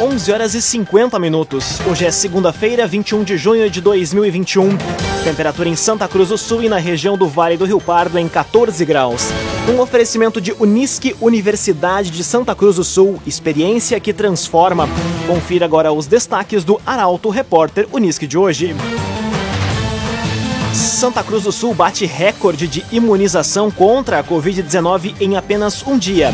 11 horas e 50 minutos. Hoje é segunda-feira, 21 de junho de 2021. Temperatura em Santa Cruz do Sul e na região do Vale do Rio Pardo em 14 graus. Um oferecimento de Unisque Universidade de Santa Cruz do Sul, experiência que transforma. Confira agora os destaques do Arauto Repórter Unisque de hoje. Santa Cruz do Sul bate recorde de imunização contra a Covid-19 em apenas um dia.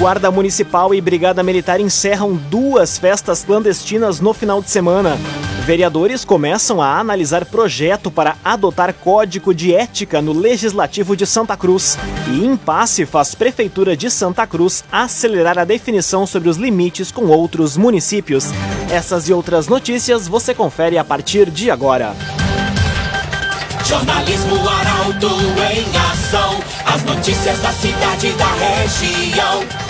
Guarda Municipal e Brigada Militar encerram duas festas clandestinas no final de semana. Vereadores começam a analisar projeto para adotar código de ética no Legislativo de Santa Cruz. E impasse faz Prefeitura de Santa Cruz acelerar a definição sobre os limites com outros municípios. Essas e outras notícias você confere a partir de agora. Jornalismo Arauto em ação. As notícias da cidade e da região.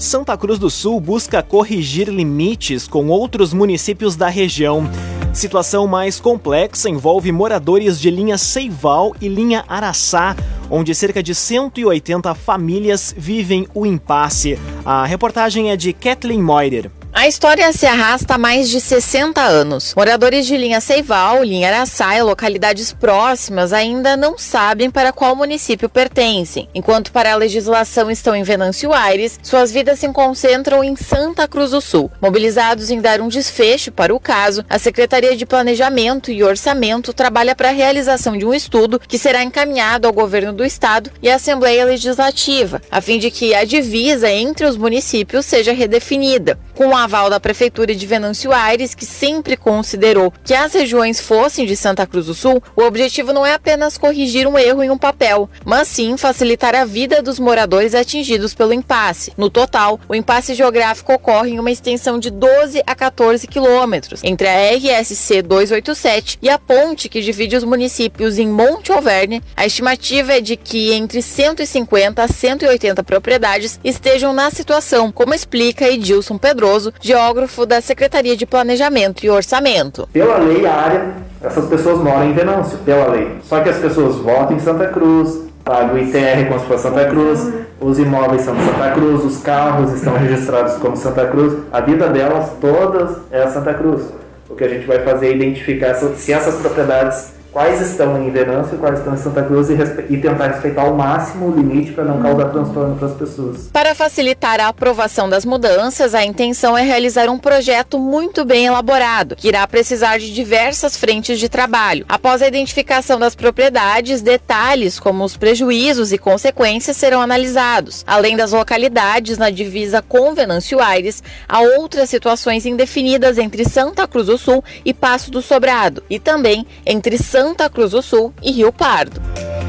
Santa Cruz do Sul busca corrigir limites com outros municípios da região. Situação mais complexa envolve moradores de linha Seival e linha Araçá, onde cerca de 180 famílias vivem o impasse. A reportagem é de Kathleen Moider. A história se arrasta há mais de 60 anos. Moradores de linha Seival, linha Araçá e localidades próximas ainda não sabem para qual município pertencem. Enquanto para a legislação estão em Venâncio Aires, suas vidas se concentram em Santa Cruz do Sul. Mobilizados em dar um desfecho para o caso, a Secretaria de Planejamento e Orçamento trabalha para a realização de um estudo que será encaminhado ao governo do estado e à Assembleia Legislativa, a fim de que a divisa entre os municípios seja redefinida. Com aval da Prefeitura de Venâncio Aires, que sempre considerou que as regiões fossem de Santa Cruz do Sul, o objetivo não é apenas corrigir um erro em um papel, mas sim facilitar a vida dos moradores atingidos pelo impasse. No total, o impasse geográfico ocorre em uma extensão de 12 a 14 quilômetros entre a RSC 287 e a ponte que divide os municípios em Monte Alverne. A estimativa é de que entre 150 a 180 propriedades estejam na situação, como explica Edilson Pedroso, geógrafo da Secretaria de Planejamento e Orçamento. Pela lei, a área, essas pessoas moram em Venâncio, pela lei. Só que as pessoas votam em Santa Cruz, pagam ITR se fosse Santa Cruz, os imóveis são de Santa Cruz, os carros estão registrados como Santa Cruz, a vida delas todas é Santa Cruz. O que a gente vai fazer é identificar se essas propriedades quais estão em Venâncio e quais estão em Santa Cruz e, e tentar respeitar ao máximo o limite para não causar transtorno para as pessoas. Para facilitar a aprovação das mudanças, a intenção é realizar um projeto muito bem elaborado, que irá precisar de diversas frentes de trabalho. Após a identificação das propriedades, detalhes como os prejuízos e consequências serão analisados. Além das localidades na divisa com Venâncio Aires, há outras situações indefinidas entre Santa Cruz do Sul e Passo do Sobrado, e também entre Santa Santa Cruz do Sul e Rio Pardo.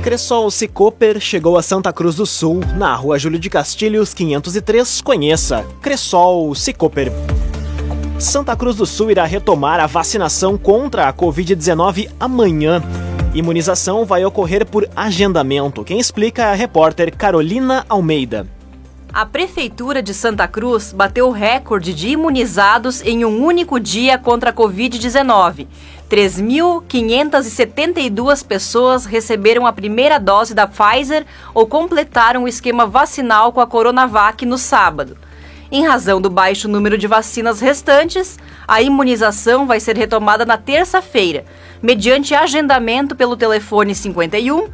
Cressol Cicoper chegou a Santa Cruz do Sul, na rua Júlio de Castilhos, 503. Conheça Cressol Cicoper. Santa Cruz do Sul irá retomar a vacinação contra a Covid-19 amanhã. Imunização vai ocorrer por agendamento. Quem explica é a repórter Carolina Almeida. A Prefeitura de Santa Cruz bateu o recorde de imunizados em um único dia contra a Covid-19. 3.572 pessoas receberam a primeira dose da Pfizer ou completaram o esquema vacinal com a Coronavac no sábado. Em razão do baixo número de vacinas restantes, a imunização vai ser retomada na terça-feira, mediante agendamento pelo telefone 51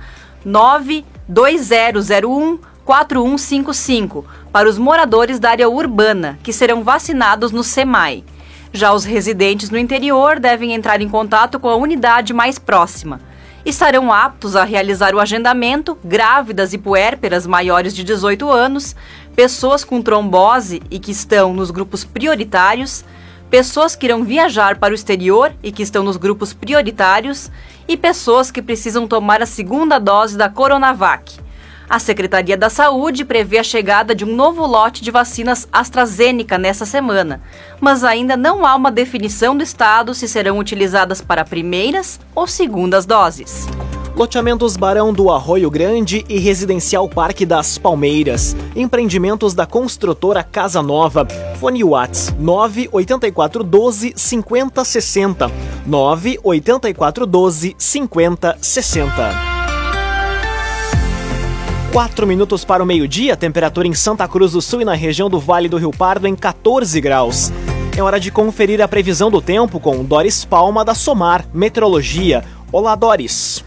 92001 4155 para os moradores da área urbana, que serão vacinados no SEMAI. Já os residentes no interior devem entrar em contato com a unidade mais próxima. Estarão aptos a realizar o agendamento grávidas e puérperas maiores de 18 anos, pessoas com trombose e que estão nos grupos prioritários, pessoas que irão viajar para o exterior e que estão nos grupos prioritários e pessoas que precisam tomar a segunda dose da Coronavac. A Secretaria da Saúde prevê a chegada de um novo lote de vacinas AstraZeneca nesta semana, mas ainda não há uma definição do Estado se serão utilizadas para primeiras ou segundas doses. Loteamentos Barão do Arroio Grande e Residencial Parque das Palmeiras. Empreendimentos da construtora Casa Nova. Fone Whats 98412 5060. 98412 5060. 4 minutos para o meio-dia, temperatura em Santa Cruz do Sul e na região do Vale do Rio Pardo em 14 graus. É hora de conferir a previsão do tempo com Doris Palma da Somar Meteorologia. Olá, Doris.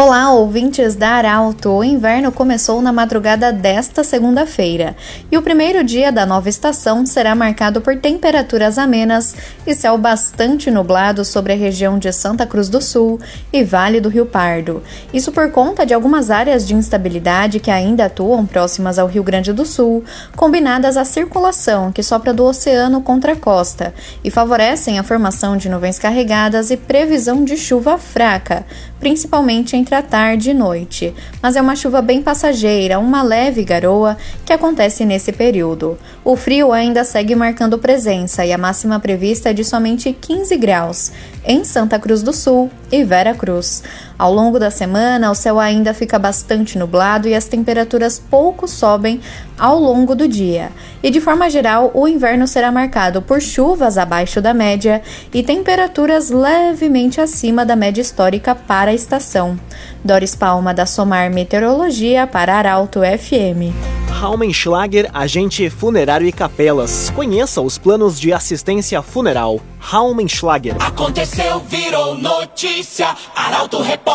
Olá, ouvintes da Arauto! O inverno começou na madrugada desta segunda-feira e o primeiro dia da nova estação será marcado por temperaturas amenas e céu bastante nublado sobre a região de Santa Cruz do Sul e Vale do Rio Pardo. Isso por conta de algumas áreas de instabilidade que ainda atuam próximas ao Rio Grande do Sul, combinadas à circulação que sopra do oceano contra a costa e favorecem a formação de nuvens carregadas e previsão de chuva fraca, principalmente entre a tarde e noite, mas é uma chuva bem passageira, uma leve garoa que acontece nesse período. O frio ainda segue marcando presença e a máxima prevista é de somente 15 graus em Santa Cruz do Sul e Vera Cruz. Ao longo da semana, o céu ainda fica bastante nublado e as temperaturas pouco sobem ao longo do dia. E de forma geral, o inverno será marcado por chuvas abaixo da média e temperaturas levemente acima da média histórica para a estação. Doris Palma da Somar Meteorologia para Arauto FM. Raumenschlager, agente funerário e capelas. Conheça os planos de assistência funeral. Raumenschlager. Aconteceu, virou notícia. Arauto Repórter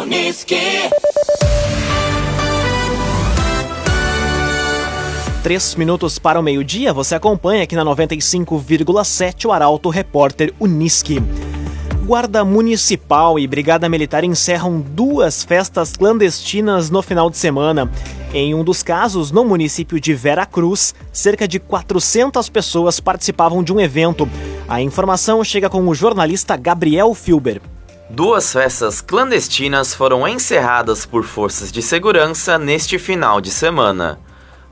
Uniski. Três minutos para o meio-dia, você acompanha aqui na 95,7 o Arauto Repórter Uniski. Guarda Municipal e Brigada Militar encerram duas festas clandestinas no final de semana. Em um dos casos, no município de Vera Cruz, cerca de 400 pessoas participavam de um evento. A informação chega com o jornalista Gabriel Filber. Duas festas clandestinas foram encerradas por forças de segurança neste final de semana.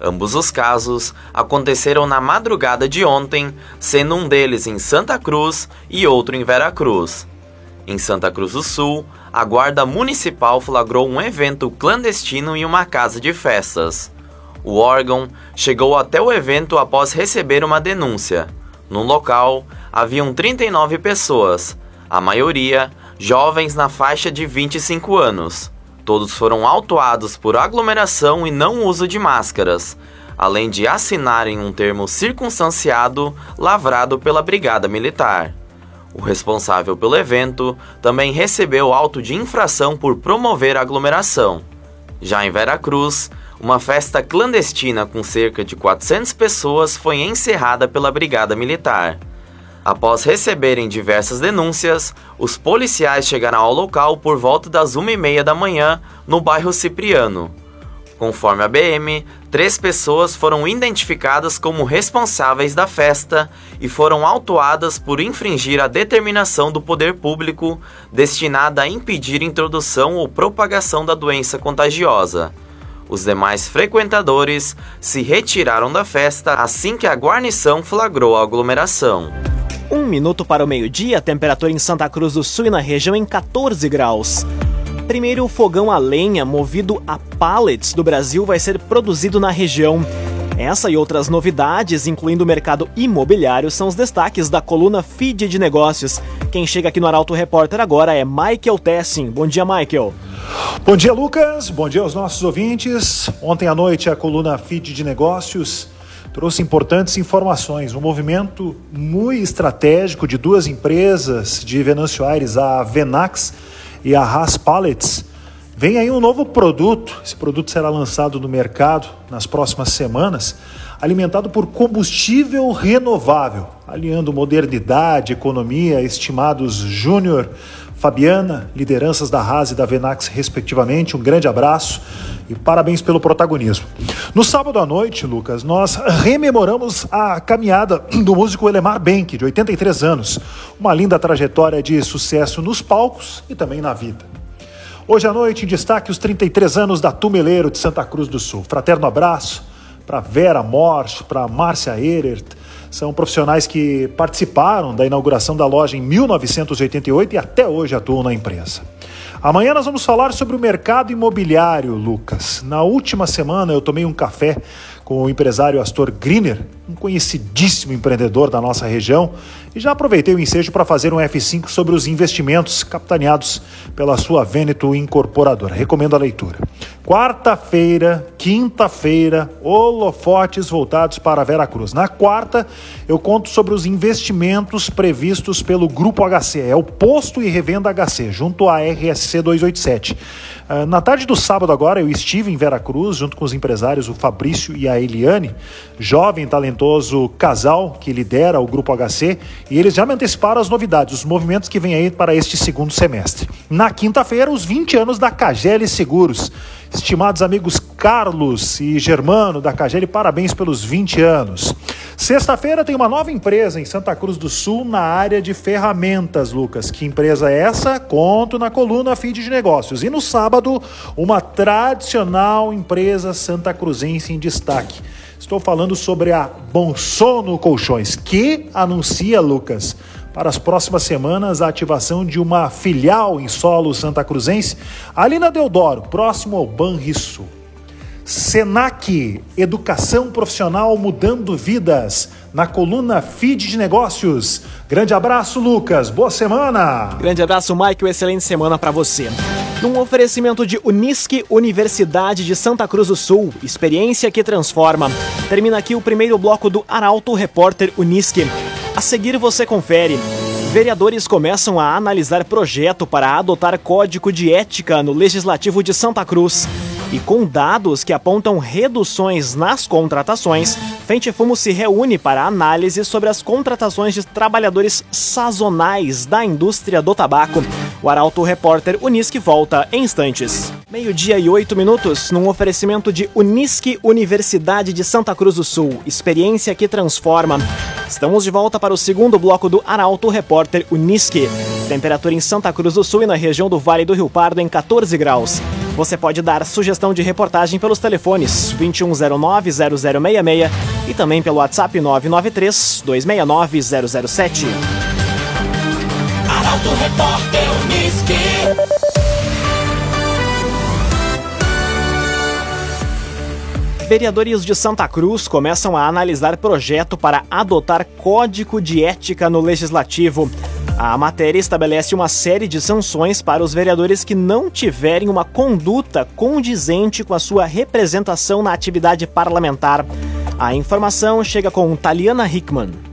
Ambos os casos aconteceram na madrugada de ontem, sendo um deles em Santa Cruz e outro em Vera Cruz. Em Santa Cruz do Sul, a Guarda Municipal flagrou um evento clandestino em uma casa de festas. O órgão chegou até o evento após receber uma denúncia. No local, haviam 39 pessoas, a maioria jovens na faixa de 25 anos. Todos foram autuados por aglomeração e não uso de máscaras, além de assinarem um termo circunstanciado lavrado pela Brigada Militar. O responsável pelo evento também recebeu auto de infração por promover aglomeração. Já em Veracruz, uma festa clandestina com cerca de 400 pessoas foi encerrada pela Brigada Militar. Após receberem diversas denúncias, os policiais chegaram ao local por volta das 1h30 da manhã, no bairro Cipriano. Conforme a BM, três pessoas foram identificadas como responsáveis da festa e foram autuadas por infringir a determinação do poder público destinada a impedir introdução ou propagação da doença contagiosa. Os demais frequentadores se retiraram da festa assim que a guarnição flagrou a aglomeração. Um minuto para o meio-dia, temperatura em Santa Cruz do Sul e na região em 14 graus. Primeiro fogão a lenha movido a pallets do Brasil vai ser produzido na região. Essa e outras novidades, incluindo o mercado imobiliário, são os destaques da coluna Feed de Negócios. Quem chega aqui no Arauto Repórter agora é Michael Tessin. Bom dia, Michael. Bom dia, Lucas. Bom dia aos nossos ouvintes. Ontem à noite, a coluna Feed de Negócios trouxe importantes informações. Um movimento muito estratégico de duas empresas de Venâncio Aires, a Venax e a Haas Pallets. Vem aí um novo produto, esse produto será lançado no mercado nas próximas semanas, alimentado por combustível renovável, aliando modernidade, economia, estimados Júnior, Fabiana, lideranças da Haas e da Venax, respectivamente. Um grande abraço e parabéns pelo protagonismo. No sábado à noite, Lucas, nós rememoramos a caminhada do músico Elemar Benck, de 83 anos. Uma linda trajetória de sucesso nos palcos e também na vida. Hoje à noite, em destaque, os 33 anos da Tumeleiro de Santa Cruz do Sul. Fraterno abraço para Vera Morsch, para Márcia Ehrert. São profissionais que participaram da inauguração da loja em 1988 e até hoje atuam na empresa. Amanhã nós vamos falar sobre o mercado imobiliário, Lucas. Na última semana eu tomei um café com o empresário Astor Griner, um conhecidíssimo empreendedor da nossa região, e já aproveitei o ensejo para fazer um F5 sobre os investimentos capitaneados pela sua Veneto Incorporadora. Recomendo a leitura. Quarta-feira, quinta-feira, holofotes voltados para Vera Cruz. Na quarta, eu conto sobre os investimentos previstos pelo Grupo HC. É o posto e revenda HC, junto à RSC 287. Ah, na tarde do sábado agora, eu estive em Vera Cruz, junto com os empresários, o Fabrício e a Eliane, jovem, talentoso casal que lidera o Grupo HC, e eles já me anteciparam as novidades, os movimentos que vêm aí para este segundo semestre. Na quinta-feira, os 20 anos da Cagele Seguros. Estimados amigos Carlos e Germano da Cagele, parabéns pelos 20 anos. Sexta-feira tem uma nova empresa em Santa Cruz do Sul na área de ferramentas, Lucas. Que empresa é essa? Conto na coluna Feed de Negócios. E no sábado, uma tradicional empresa santa cruzense em destaque. Estou falando sobre a Bom Sono Colchões, que anuncia, Lucas, para as próximas semanas a ativação de uma filial em solo santa cruzense, ali na Deodoro, próximo ao Banrisul. Senac, Educação Profissional Mudando Vidas, na coluna Feed de Negócios. Grande abraço, Lucas. Boa semana. Grande abraço, Mike. Excelente semana para você. Num oferecimento de Unisque, Universidade de Santa Cruz do Sul, experiência que transforma. Termina aqui o primeiro bloco do Arauto Repórter Unisque. A seguir você confere. Vereadores começam a analisar projeto para adotar código de ética no Legislativo de Santa Cruz. E com dados que apontam reduções nas contratações, Fente Fumo se reúne para análise sobre as contratações de trabalhadores sazonais da indústria do tabaco. O Arauto Repórter Unisque volta em instantes. Meio-dia e oito minutos, num oferecimento de Unisque Universidade de Santa Cruz do Sul. Experiência que transforma. Estamos de volta para o segundo bloco do Arauto Repórter Unisque. Temperatura em Santa Cruz do Sul e na região do Vale do Rio Pardo em 14 graus. Você pode dar sugestão de reportagem pelos telefones 2109-0066 e também pelo WhatsApp 993-269-007. Arauto Repórter Unisque. Vereadores de Santa Cruz começam a analisar projeto para adotar código de ética no legislativo. A matéria estabelece uma série de sanções para os vereadores que não tiverem uma conduta condizente com a sua representação na atividade parlamentar. A informação chega com Taliana Hickman.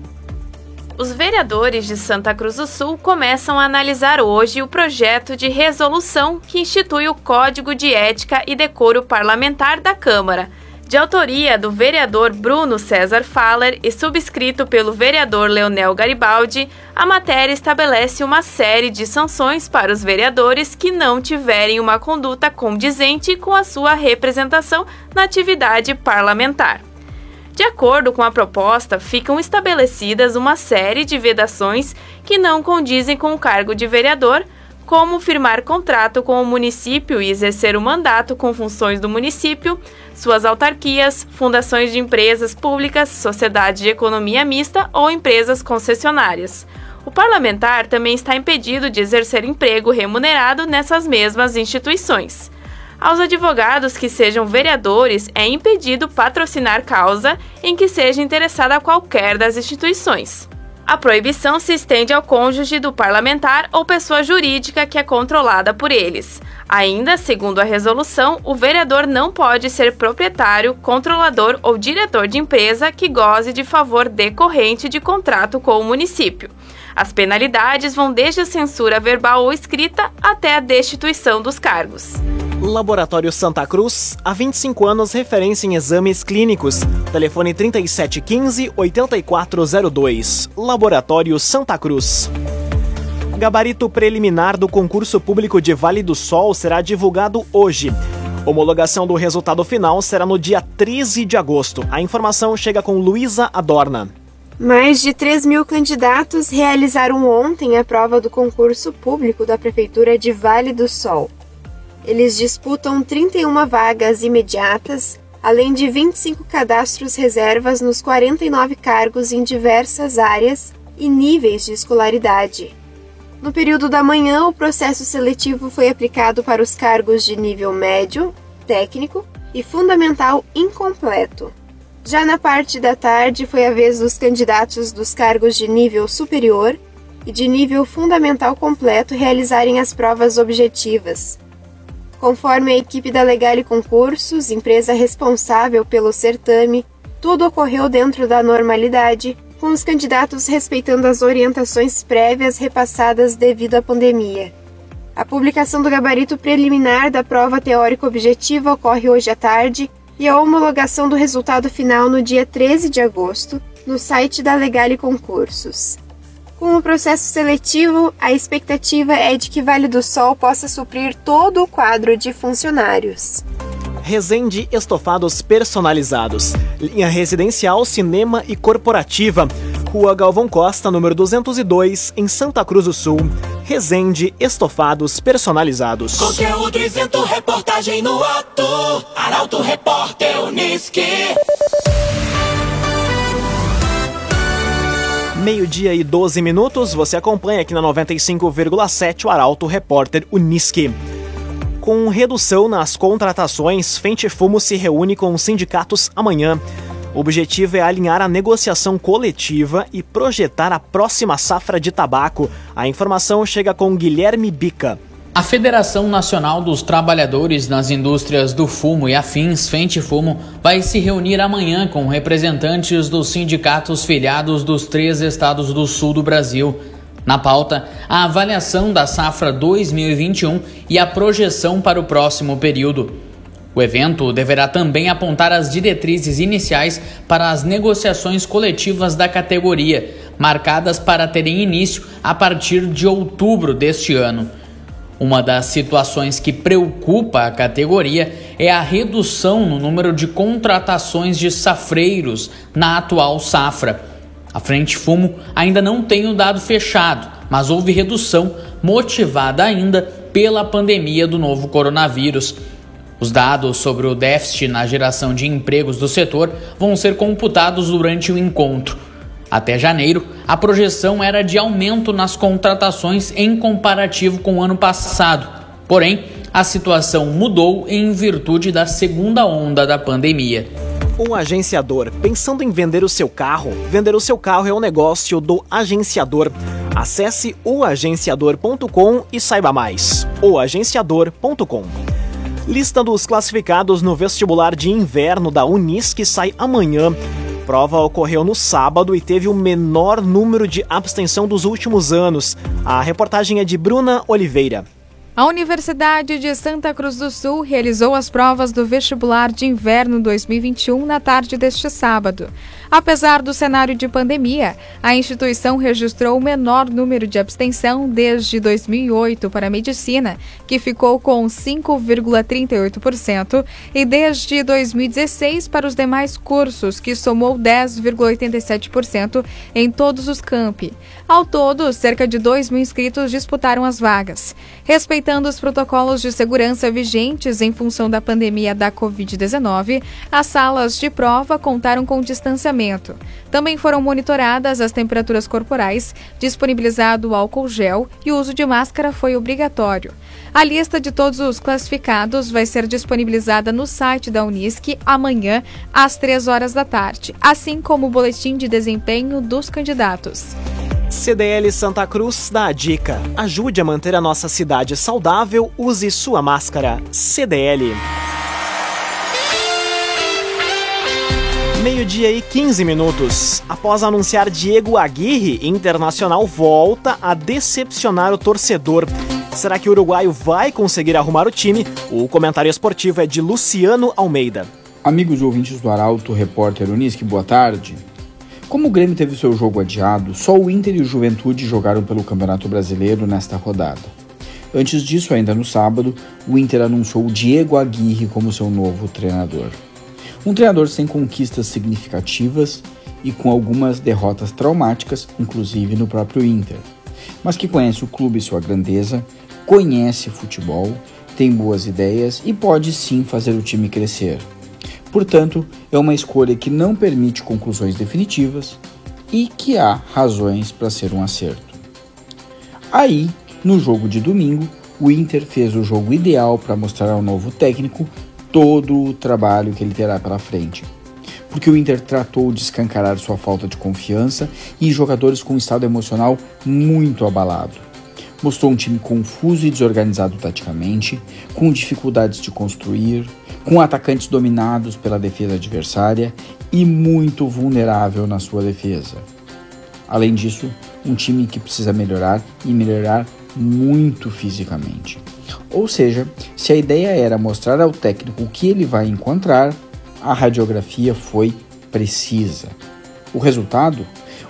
Os vereadores de Santa Cruz do Sul começam a analisar hoje o projeto de resolução que institui o Código de Ética e Decoro Parlamentar da Câmara de autoria do vereador Bruno César Faller e subscrito pelo vereador Leonel Garibaldi, a matéria estabelece uma série de sanções para os vereadores que não tiverem uma conduta condizente com a sua representação na atividade parlamentar. De acordo com a proposta, ficam estabelecidas uma série de vedações que não condizem com o cargo de vereador, como firmar contrato com o município e exercer o mandato com funções do município, suas autarquias, fundações de empresas públicas, sociedade de economia mista ou empresas concessionárias. O parlamentar também está impedido de exercer emprego remunerado nessas mesmas instituições. Aos advogados que sejam vereadores é impedido patrocinar causa em que seja interessada qualquer das instituições. A proibição se estende ao cônjuge do parlamentar ou pessoa jurídica que é controlada por eles. Ainda, segundo a resolução, o vereador não pode ser proprietário, controlador ou diretor de empresa que goze de favor decorrente de contrato com o município. As penalidades vão desde a censura verbal ou escrita até a destituição dos cargos. Laboratório Santa Cruz, há 25 anos referência em exames clínicos. Telefone 3715-8402. Laboratório Santa Cruz. Gabarito preliminar do concurso público de Vale do Sol será divulgado hoje. Homologação do resultado final será no dia 13 de agosto. A informação chega com Luísa Adorna. Mais de 3 mil candidatos realizaram ontem a prova do concurso público da Prefeitura de Vale do Sol. Eles disputam 31 vagas imediatas, além de 25 cadastros reservas nos 49 cargos em diversas áreas e níveis de escolaridade. No período da manhã, o processo seletivo foi aplicado para os cargos de nível médio, técnico e fundamental incompleto. Já na parte da tarde, foi a vez dos candidatos dos cargos de nível superior e de nível fundamental completo realizarem as provas objetivas. Conforme a equipe da Legale Concursos, empresa responsável pelo certame, tudo ocorreu dentro da normalidade com os candidatos respeitando as orientações prévias repassadas devido à pandemia. A publicação do gabarito preliminar da prova teórica objetiva ocorre hoje à tarde e a homologação do resultado final no dia 13 de agosto no site da Legale Concursos. Com o processo seletivo, a expectativa é de que Vale do Sol possa suprir todo o quadro de funcionários. Resende Estofados Personalizados. Linha residencial, cinema e corporativa. Rua Galvão Costa, número 202, em Santa Cruz do Sul. Resende Estofados Personalizados. Conteúdo isento, reportagem no ato. Arauto Repórter Uniski. Meio-dia e 12 minutos, você acompanha aqui na 95,7 o Arauto Repórter Uniski. Com redução nas contratações, Fente Fumo se reúne com os sindicatos amanhã. O objetivo é alinhar a negociação coletiva e projetar a próxima safra de tabaco. A informação chega com Guilherme Bica. A Federação Nacional dos Trabalhadores nas Indústrias do Fumo e Afins, Fente Fumo, vai se reunir amanhã com representantes dos sindicatos filiados dos três estados do sul do Brasil. Na pauta, a avaliação da safra 2021 e a projeção para o próximo período. O evento deverá também apontar as diretrizes iniciais para as negociações coletivas da categoria, marcadas para terem início a partir de outubro deste ano. Uma das situações que preocupa a categoria é a redução no número de contratações de safreiros na atual safra. A Frente Fumo ainda não tem o dado fechado, mas houve redução motivada ainda pela pandemia do novo coronavírus. Os dados sobre o déficit na geração de empregos do setor vão ser computados durante o encontro. Até janeiro, a projeção era de aumento nas contratações em comparativo com o ano passado. Porém, a situação mudou em virtude da segunda onda da pandemia. Um agenciador. Pensando em vender o seu carro? Vender o seu carro é um negócio do agenciador. Acesse oagenciador.com e saiba mais. oagenciador.com. Lista dos classificados no vestibular de inverno da Unisc sai amanhã. Prova ocorreu no sábado e teve o menor número de abstenção dos últimos anos. A reportagem é de Bruna Oliveira. A Universidade de Santa Cruz do Sul realizou as provas do vestibular de inverno 2021 na tarde deste sábado. Apesar do cenário de pandemia, a instituição registrou o menor número de abstenção desde 2008 para a medicina, que ficou com 5,38%, e desde 2016 para os demais cursos, que somou 10,87% em todos os campi. Ao todo, cerca de 2 mil inscritos disputaram as vagas. Respeitando os protocolos de segurança vigentes em função da pandemia da Covid-19, as salas de prova contaram com distanciamento também foram monitoradas as temperaturas corporais, disponibilizado álcool gel e o uso de máscara foi obrigatório. A lista de todos os classificados vai ser disponibilizada no site da Unisc amanhã, às 3 horas da tarde, assim como o boletim de desempenho dos candidatos. CDL Santa Cruz dá a dica: ajude a manter a nossa cidade saudável, use sua máscara. CDL. Meio-dia e 15 minutos. Após anunciar Diego Aguirre, Internacional volta a decepcionar o torcedor. Será que o uruguaio vai conseguir arrumar o time? O comentário esportivo é de Luciano Almeida. Amigos ouvintes do Arauto, repórter Unisque, boa tarde. Como o Grêmio teve seu jogo adiado, só o Inter e o Juventude jogaram pelo Campeonato Brasileiro nesta rodada. Antes disso, ainda no sábado, o Inter anunciou Diego Aguirre como seu novo treinador. Um treinador sem conquistas significativas e com algumas derrotas traumáticas, inclusive no próprio Inter, mas que conhece o clube e sua grandeza, conhece futebol tem boas ideias e pode sim fazer o time crescer. Portanto, é uma escolha que não permite conclusões definitivas e que há razões para ser um acerto. Aí, no jogo de domingo, o Inter fez o jogo ideal para mostrar ao novo técnico todo o trabalho que ele terá pela frente. Porque o Inter tratou de escancarar sua falta de confiança e jogadores com um estado emocional muito abalado. Mostrou um time confuso e desorganizado taticamente, com dificuldades de construir, com atacantes dominados pela defesa adversária e muito vulnerável na sua defesa. Além disso, um time que precisa melhorar e melhorar muito fisicamente. Ou seja, se a ideia era mostrar ao técnico o que ele vai encontrar, a radiografia foi precisa. O resultado?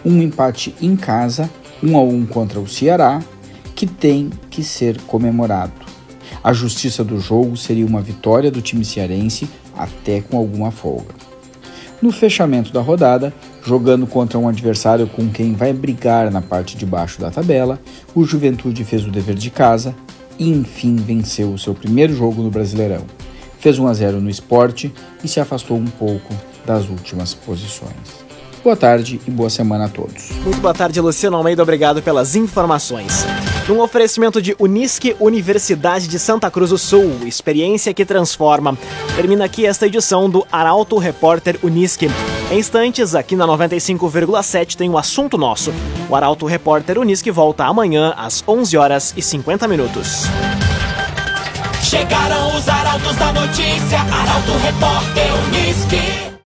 Um empate em casa, um a um contra o Ceará, que tem que ser comemorado. A justiça do jogo seria uma vitória do time cearense, até com alguma folga. No fechamento da rodada, jogando contra um adversário com quem vai brigar na parte de baixo da tabela, o Juventude fez o dever de casa e enfim venceu o seu primeiro jogo no Brasileirão. Fez 1 a 0 no esporte e se afastou um pouco das últimas posições. Boa tarde e boa semana a todos. Muito boa tarde, Luciano Almeida. Obrigado pelas informações. Num oferecimento de Unisque Universidade de Santa Cruz do Sul, experiência que transforma. Termina aqui esta edição do Arauto Repórter Unisque. Em instantes, aqui na 95,7 tem o um assunto nosso. O Arauto Repórter Unisque volta amanhã às 11 horas e 50 minutos. Chegaram os arautos da notícia, Arauto Repórter Unisque.